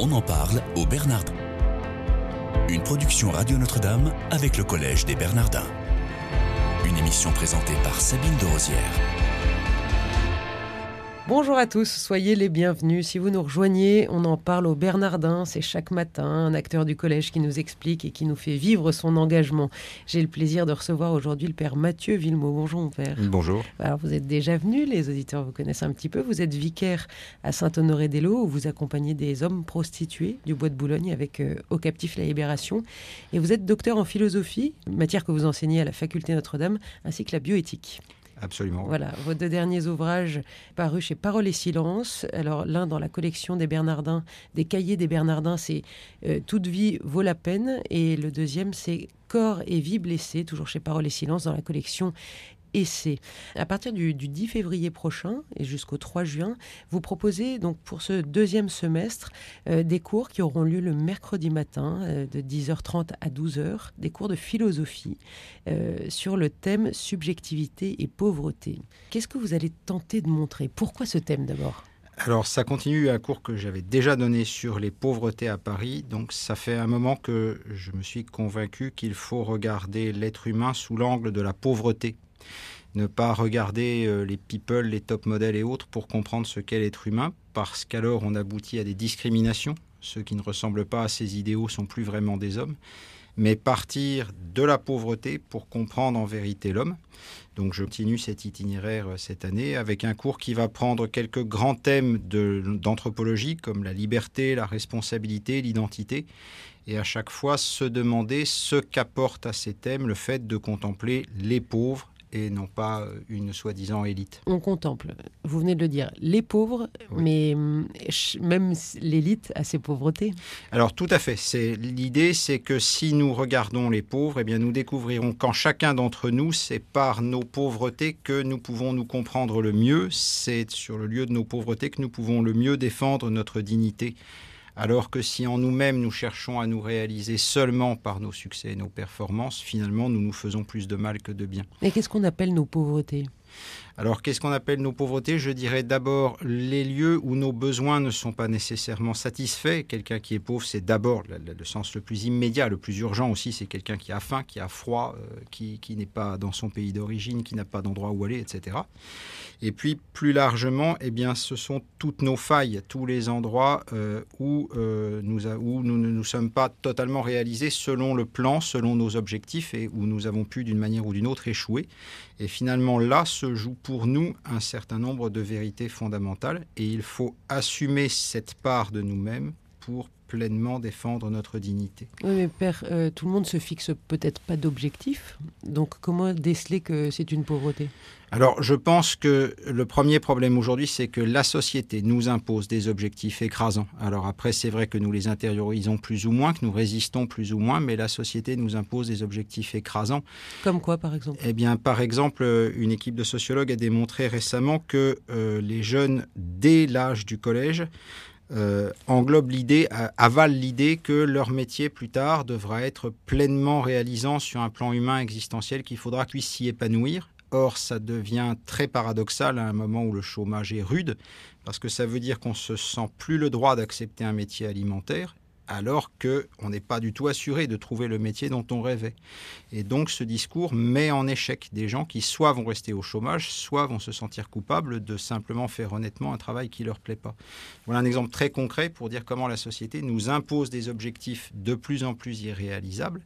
On en parle au Bernardin. Une production Radio Notre-Dame avec le Collège des Bernardins. Une émission présentée par Sabine de Rosière. Bonjour à tous, soyez les bienvenus. Si vous nous rejoignez, on en parle au Bernardin. C'est chaque matin un acteur du collège qui nous explique et qui nous fait vivre son engagement. J'ai le plaisir de recevoir aujourd'hui le père Mathieu Villemot. Bonjour mon père. Bonjour. Alors vous êtes déjà venu, les auditeurs vous connaissent un petit peu. Vous êtes vicaire à Saint-Honoré-des-Laux où vous accompagnez des hommes prostitués du Bois de Boulogne avec euh, Au Captif la Libération. Et vous êtes docteur en philosophie, matière que vous enseignez à la faculté Notre-Dame, ainsi que la bioéthique. Absolument. Voilà, vos deux derniers ouvrages parus chez Parole et Silence. Alors, l'un dans la collection des Bernardins, des cahiers des Bernardins, c'est euh, Toute vie vaut la peine. Et le deuxième, c'est Corps et vie blessés, toujours chez Parole et Silence, dans la collection essai. À partir du, 10 février prochain et jusqu'au 3 juin, vous proposez donc pour ce deuxième semestre euh, des cours qui auront lieu le mercredi matin euh, de 10h30 à 12h, des cours de philosophie euh, sur le thème subjectivité et pauvreté. Qu'est-ce que vous allez tenter de montrer? Pourquoi ce thème d'abord? Alors ça continue un cours que j'avais déjà donné sur les pauvretés à Paris. Donc ça fait un moment que je me suis convaincu qu'il faut regarder l'être humain sous l'angle de la pauvreté ne pas regarder euh, les people, les top modèles et autres pour comprendre ce qu'est l'être humain, parce qu'alors on aboutit à des discriminations. Ceux qui ne ressemblent pas à ces idéaux sont plus vraiment des hommes. Mais partir de la pauvreté pour comprendre en vérité l'homme. Donc je continue cet itinéraire euh, cette année avec un cours qui va prendre quelques grands thèmes d'anthropologie comme la liberté, la responsabilité, l'identité, et à chaque fois se demander ce qu'apporte à ces thèmes le fait de contempler les pauvres et non pas euh, une soi-disant élite. On contemple, vous venez de le dire, les pauvres, mais hum, même l'élite a ses pauvretés. Alors tout à fait. C'est l'idée, c'est que si nous regardons les pauvres, eh bien nous découvrirons qu'en chacun d'entre nous, c'est par nos pauvretés que nous pouvons nous comprendre le mieux. C'est sur le lieu de nos pauvretés que nous pouvons le mieux défendre notre dignité alors que si en nous-mêmes nous cherchons à nous réaliser seulement par nos succès et nos performances, finalement nous nous faisons plus de mal que de bien. Et qu'est-ce qu'on appelle nos pauvretés? Alors, qu'est-ce qu'on appelle nos pauvretés? Je dirais d'abord les lieux où nos besoins ne sont pas nécessairement satisfaits. Quelqu'un qui est pauvre, c'est d'abord le, sens le plus immédiat, le plus urgent aussi, c'est quelqu'un qui a faim, qui a froid, euh, qui, n'est pas dans son pays d'origine, qui n'a pas d'endroit où aller, etc. Et puis, plus largement, eh bien, ce sont toutes nos failles, tous les endroits euh, où, euh, nous où nous ne nous sommes pas totalement réalisés selon le plan, selon nos objectifs, et où nous avons pu, d'une manière ou d'une autre, échouer. Et finalement, là se joue pour nous un certain nombre de vérités fondamentales et il faut assumer cette part de nous-mêmes pour pleinement défendre notre dignité. Oui, mais Père, euh, tout le monde se fixe peut-être pas d'objectif. Donc, comment déceler que c'est une pauvreté? Alors, je pense que le premier problème aujourd'hui, c'est que la société nous impose des objectifs écrasants. Alors après, c'est vrai que nous les intériorisons plus ou moins, que nous résistons plus ou moins, mais la société nous impose des objectifs écrasants. Comme quoi, par exemple? Eh bien, par exemple, euh, une équipe de sociologues a démontré récemment que euh, les jeunes, dès l'âge du collège, euh, englobe l'idée, avale l'idée que leur métier plus tard devra être pleinement réalisant sur un plan humain existentiel, qu'il faudra qu'ils s'y épanouir. Or, ça devient très paradoxal à un moment où le chômage est rude, parce que ça veut dire qu'on se sent plus le droit d'accepter un métier alimentaire alors qu'on n'est pas du tout assuré de trouver le métier dont on rêvait. Et donc ce discours met en échec des gens qui soit vont rester au chômage, soit vont se sentir coupables de simplement faire honnêtement un travail qui ne leur plaît pas. Voilà un exemple très concret pour dire comment la société nous impose des objectifs de plus en plus irréalisables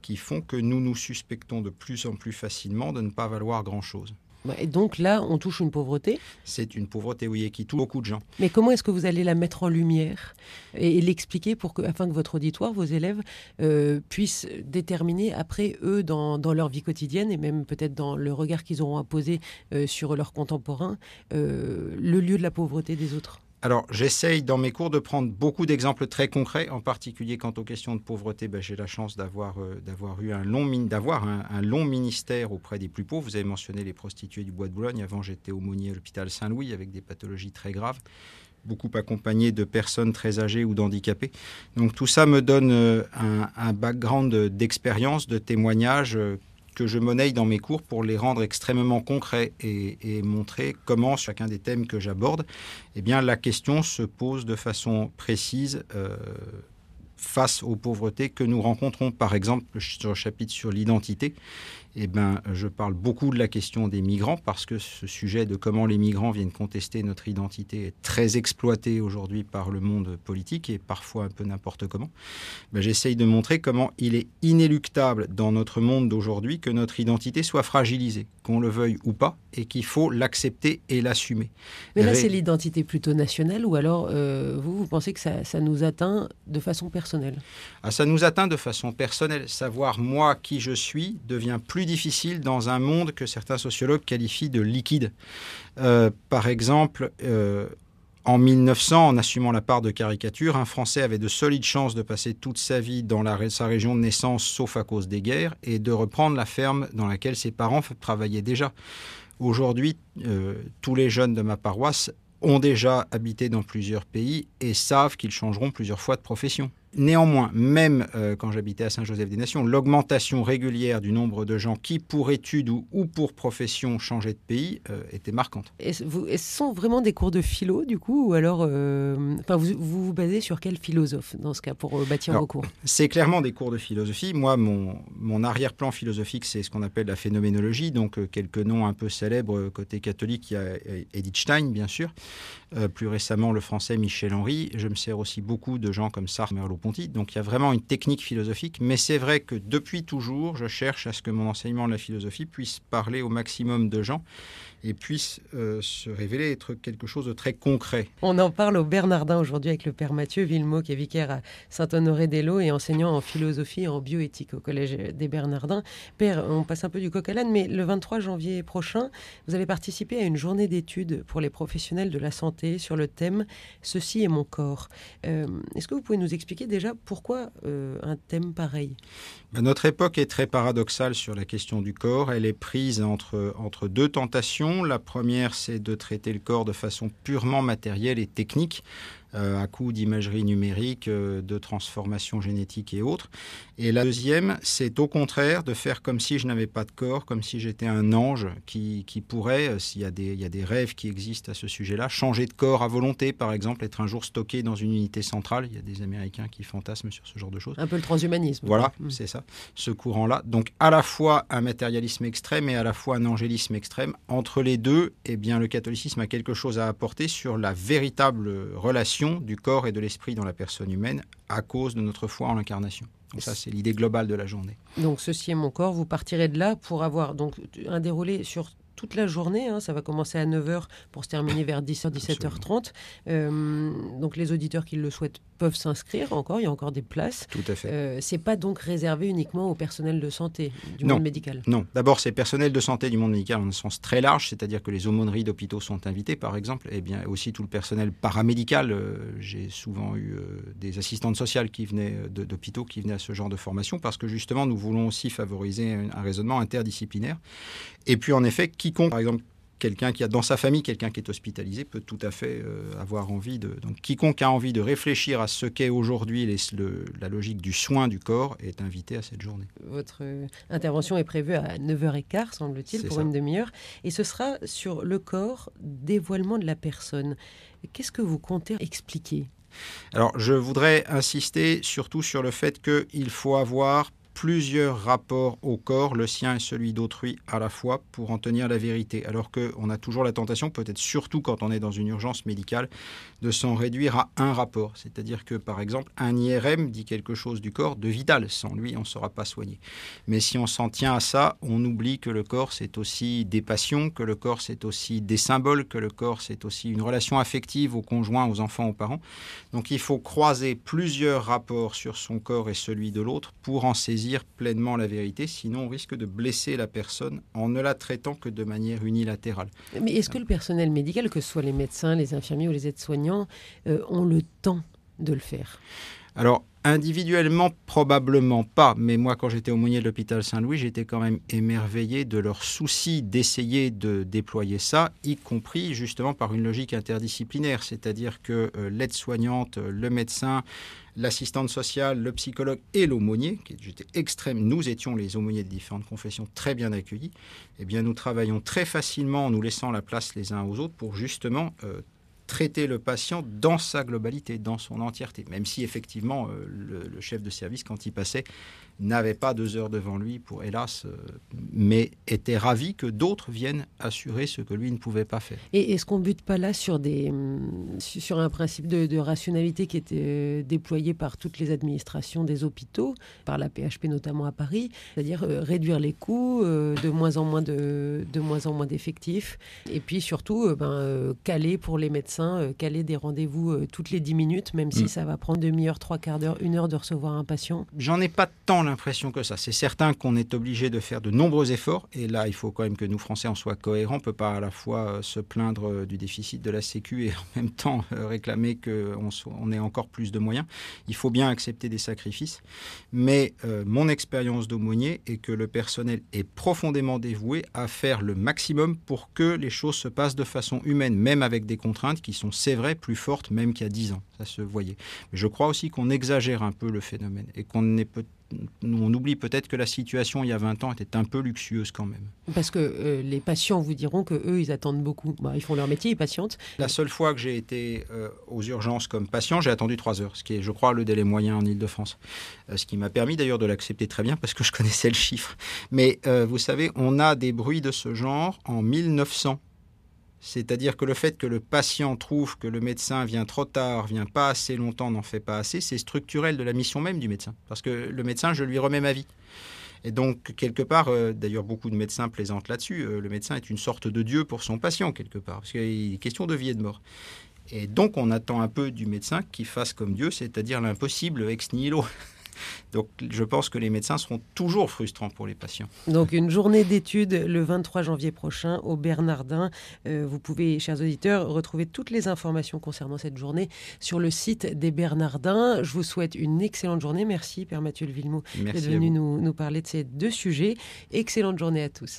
qui font que nous nous suspectons de plus en plus facilement de ne pas valoir grand-chose. Et donc là, on touche une pauvreté C'est une pauvreté, oui, qui touche beaucoup de gens. Mais comment est-ce que vous allez la mettre en lumière et, l'expliquer pour que, afin que votre auditoire, vos élèves, euh, puissent déterminer après, eux, dans, leur vie quotidienne et même peut-être dans le regard qu'ils auront à poser euh, sur leurs contemporains, euh, le lieu de la pauvreté des autres? Alors, j'essaye dans mes cours de prendre beaucoup d'exemples très concrets, en particulier quant aux questions de pauvreté. Ben, j'ai la chance d'avoir euh, eu un long, ministère auprès des plus pauvres. Vous avez mentionné les prostituées du Bois de Boulogne. Avant, j'étais aumônier à l'hôpital Saint-Louis avec des pathologies très graves, beaucoup accompagné de personnes très âgées ou d'handicapés. Donc, tout ça me donne euh, un, background d'expérience, de témoignages euh, que je monnaie dans mes cours pour les rendre extrêmement concrets et, montrer comment, chacun des thèmes que j'aborde, eh bien, la question se pose de façon précise. Euh, face aux pauvretés que nous rencontrons. Par exemple, sur le chapitre sur l'identité, eh ben, je parle beaucoup de la question des migrants parce que ce sujet de comment les migrants viennent contester notre identité est très exploité aujourd'hui par le monde politique et parfois un peu n'importe comment. Ben, J'essaye de montrer comment il est inéluctable dans notre monde d'aujourd'hui que notre identité soit fragilisée, qu'on le veuille ou pas, et qu'il faut l'accepter et l'assumer. Mais là, c'est l'identité plutôt nationale ou alors euh, vous, vous pensez que ça, ça, nous atteint de façon personnelle? Ah, Ça nous atteint de façon personnelle. Savoir moi qui je suis devient plus difficile dans un monde que certains sociologues qualifient de liquide. Euh, par exemple, euh, en 1900, en assumant la part de caricature, un Français avait de solides chances de passer toute sa vie dans sa région de naissance, sauf à cause des guerres, et de reprendre la ferme dans laquelle ses parents travaillaient déjà. Aujourd'hui, euh, tous les jeunes de ma paroisse ont déjà habité dans plusieurs pays et savent qu'ils changeront plusieurs fois de profession. Néanmoins, même euh, quand j'habitais à Saint-Joseph-des-Nations, l'augmentation régulière du nombre de gens qui, pour études ou, pour profession, changeaient de pays euh, était marquante. Est-ce, ce sont vraiment des cours de philo, du coup Ou alors, euh, enfin, vous, vous, basez sur quel philosophe, dans ce cas, pour bâtir vos cours? C'est clairement des cours de philosophie. Moi, mon, mon arrière-plan philosophique, c'est ce qu'on appelle la phénoménologie, donc quelques noms un peu célèbres côté catholique. Il y a Edith Stein, bien sûr. plus récemment, le français Michel Henry. Je me sers aussi beaucoup de gens comme Sartre, Merleau Donc il y a vraiment une technique philosophique, mais c'est vrai que depuis toujours, je cherche à ce que mon enseignement de la philosophie puisse parler au maximum de gens et puisse euh, se révéler être quelque chose de très concret. On en parle au Bernardin aujourd'hui avec le père Mathieu Villemot, qui est vicaire à Saint-Honoré-des-Laux et enseignant en philosophie et en bioéthique au Collège des Bernardins. Père, on passe un peu du coq à l'âne, mais le 23 janvier prochain, vous allez participer à une journée d'études pour les professionnels de la santé sur le thème Ceci est mon corps. Euh, est-ce que vous pouvez nous expliquer déjà pourquoi euh, un thème pareil? Ben, Notre époque est très paradoxale sur la question du corps. Elle est prise entre, entre deux tentations. La première, c'est de traiter le corps de façon purement matérielle et technique à coup d'imagerie numérique, euh, de transformation génétique et autres. Et la deuxième, c'est au contraire de faire comme si je n'avais pas de corps, comme si j'étais un ange qui, qui pourrait, euh, s'il y, a des, il y a des rêves qui existent à ce sujet-là, changer de corps à volonté, par exemple, être un jour stocké dans une unité centrale. Il y a des Américains qui fantasment sur ce genre de choses. Un peu le transhumanisme. Voilà, mm. c'est ça, ce courant-là. Donc à la fois un matérialisme extrême et à la fois un angélisme extrême. Entre les deux, eh bien, le catholicisme a quelque chose à apporter sur la véritable relation du corps et de l'esprit dans la personne humaine à cause de notre foi en l'incarnation. Donc ça, c'est l'idée globale de la journée. Donc ceci est mon corps. Vous partirez de là pour avoir donc un déroulé sur toute la journée. Hein. ça va commencer à 9h pour se terminer vers 10h, 17h30. Euh, donc les auditeurs qui le souhaitent peuvent s'inscrire encore. Il y a encore des places. Tout à fait. Euh, c'est pas donc réservé uniquement au personnel de santé du monde médical. Non. D'abord, c'est personnel de santé du monde médical en un sens très large, c'est-à-dire que les aumôneries d'hôpitaux sont invitées, par exemple, et bien aussi tout le personnel paramédical. Euh, j'ai souvent eu des assistantes sociales qui venaient d'hôpitaux qui venaient à ce genre de formation parce que justement, nous voulons aussi favoriser un raisonnement interdisciplinaire. Et puis, en effet, qui par exemple, quelqu'un qui a dans sa famille quelqu'un qui est hospitalisé peut tout à fait euh, avoir envie de donc quiconque a envie de réfléchir à ce qu'est aujourd'hui la logique du soin du corps est invité à cette journée. Votre euh, intervention est prévue à 9h15 semble-t-il pour une demi-heure et ce sera sur le corps dévoilement de la personne. Qu'est-ce que vous comptez expliquer? Alors, je voudrais insister surtout sur le fait qu'il faut avoir plusieurs rapports au corps, le sien et celui d'autrui à la fois, pour en tenir la vérité. Alors qu'on a toujours la tentation, peut-être surtout quand on est dans une urgence médicale, de s'en réduire à un rapport. C'est-à-dire que, par exemple, un IRM dit quelque chose du corps de vital. Sans lui, on ne sera pas soigné. Mais si on s'en tient à ça, on oublie que le corps, c'est aussi des passions, que le corps, c'est aussi des symboles, que le corps, c'est aussi une relation affective aux conjoints, aux enfants, aux parents. Donc il faut croiser plusieurs rapports sur son corps et celui de l'autre pour en saisir pleinement la vérité, sinon on risque de blesser la personne en ne la traitant que de manière unilatérale. Mais est-ce que le personnel médical, que ce soit les médecins, les infirmiers ou les aides-soignants, euh, ont le temps de le faire? Alors, Individuellement, probablement pas, mais moi, quand j'étais aumônier de l'hôpital Saint-Louis, j'étais quand même émerveillé de leur souci d'essayer de déployer ça, y compris justement par une logique interdisciplinaire, c'est-à-dire que euh, l'aide-soignante, le médecin, l'assistante sociale, le psychologue et l'aumônier, qui était extrême, nous étions les aumôniers de différentes confessions très bien accueillis, eh bien nous travaillons très facilement en nous laissant la place les uns aux autres pour justement euh, traiter le patient dans sa globalité, dans son entièreté, même si effectivement euh, le, le, chef de service, quand il passait, n'avait pas deux heures devant lui pour, hélas, euh, mais était ravi que d'autres viennent assurer ce que lui ne pouvait pas faire. Et est-ce qu'on bute pas là sur, des, hum, sur un principe de, de rationalité qui était euh, déployé par toutes les administrations des hôpitaux, par la PHP notamment à Paris, c'est-à-dire euh, réduire les coûts, de moins en moins de, de moins en moins d'effectifs, et puis surtout ben, caler pour les médecins, caler des rendez-vous toutes les 10 minutes, même si Mm. ça va prendre demi-heure, trois quarts d'heure, une heure de recevoir un patient? J'en ai pas tant l'impression que ça. C'est certain qu'on est obligé de faire de nombreux efforts. Et là, il faut quand même que nous, Français, en soient cohérents. On ne peut pas à la fois euh, se plaindre euh, du déficit de la Sécu et en même temps euh, réclamer qu'on on ait encore plus de moyens. Il faut bien accepter des sacrifices. Mais mon expérience d'aumônier est que le personnel est profondément dévoué à faire le maximum pour que les choses se passent de façon humaine, même avec des contraintes qui sont, c'est vrai, plus fortes même qu'il y a 10 ans. Ça se voyait. Je crois aussi qu'on exagère un peu le phénomène et qu'on est peut on oublie peut-être que la situation il y a 20 ans était un peu luxueuse quand même. Parce que euh, les patients vous diront que eux, ils attendent beaucoup. Bah, ils font leur métier, ils patientent. La seule fois que j'ai été euh, aux urgences comme patient, j'ai attendu 3 heures, ce qui est, je crois, le délai moyen en Ile-de-France. Euh, ce qui m'a permis d'ailleurs de l'accepter très bien parce que je connaissais le chiffre. Mais vous savez, on a des bruits de ce genre en 1900. C'est-à-dire que le fait que le patient trouve que le médecin vient trop tard, vient pas assez longtemps, n'en fait pas assez, c'est structurel de la mission même du médecin. Parce que le médecin, je lui remets ma vie. Et donc, quelque part, euh, d'ailleurs, beaucoup de médecins plaisantent là-dessus, euh, le médecin est une sorte de Dieu pour son patient, quelque part, parce qu'il est question de vie et de mort. Et donc, on attend un peu du médecin qu'il fasse comme Dieu, c'est-à-dire l'impossible ex nihilo. Donc, je pense que les médecins seront toujours frustrants pour les patients. Donc une journée d'études le 23 janvier prochain au Bernardin. Euh, vous pouvez, chers auditeurs, retrouver toutes les informations concernant cette journée sur le site des Bernardins. Je vous souhaite une excellente journée. Merci, Père Mathieu Villemot, d'être venu nous parler de ces deux sujets. Excellente journée à tous.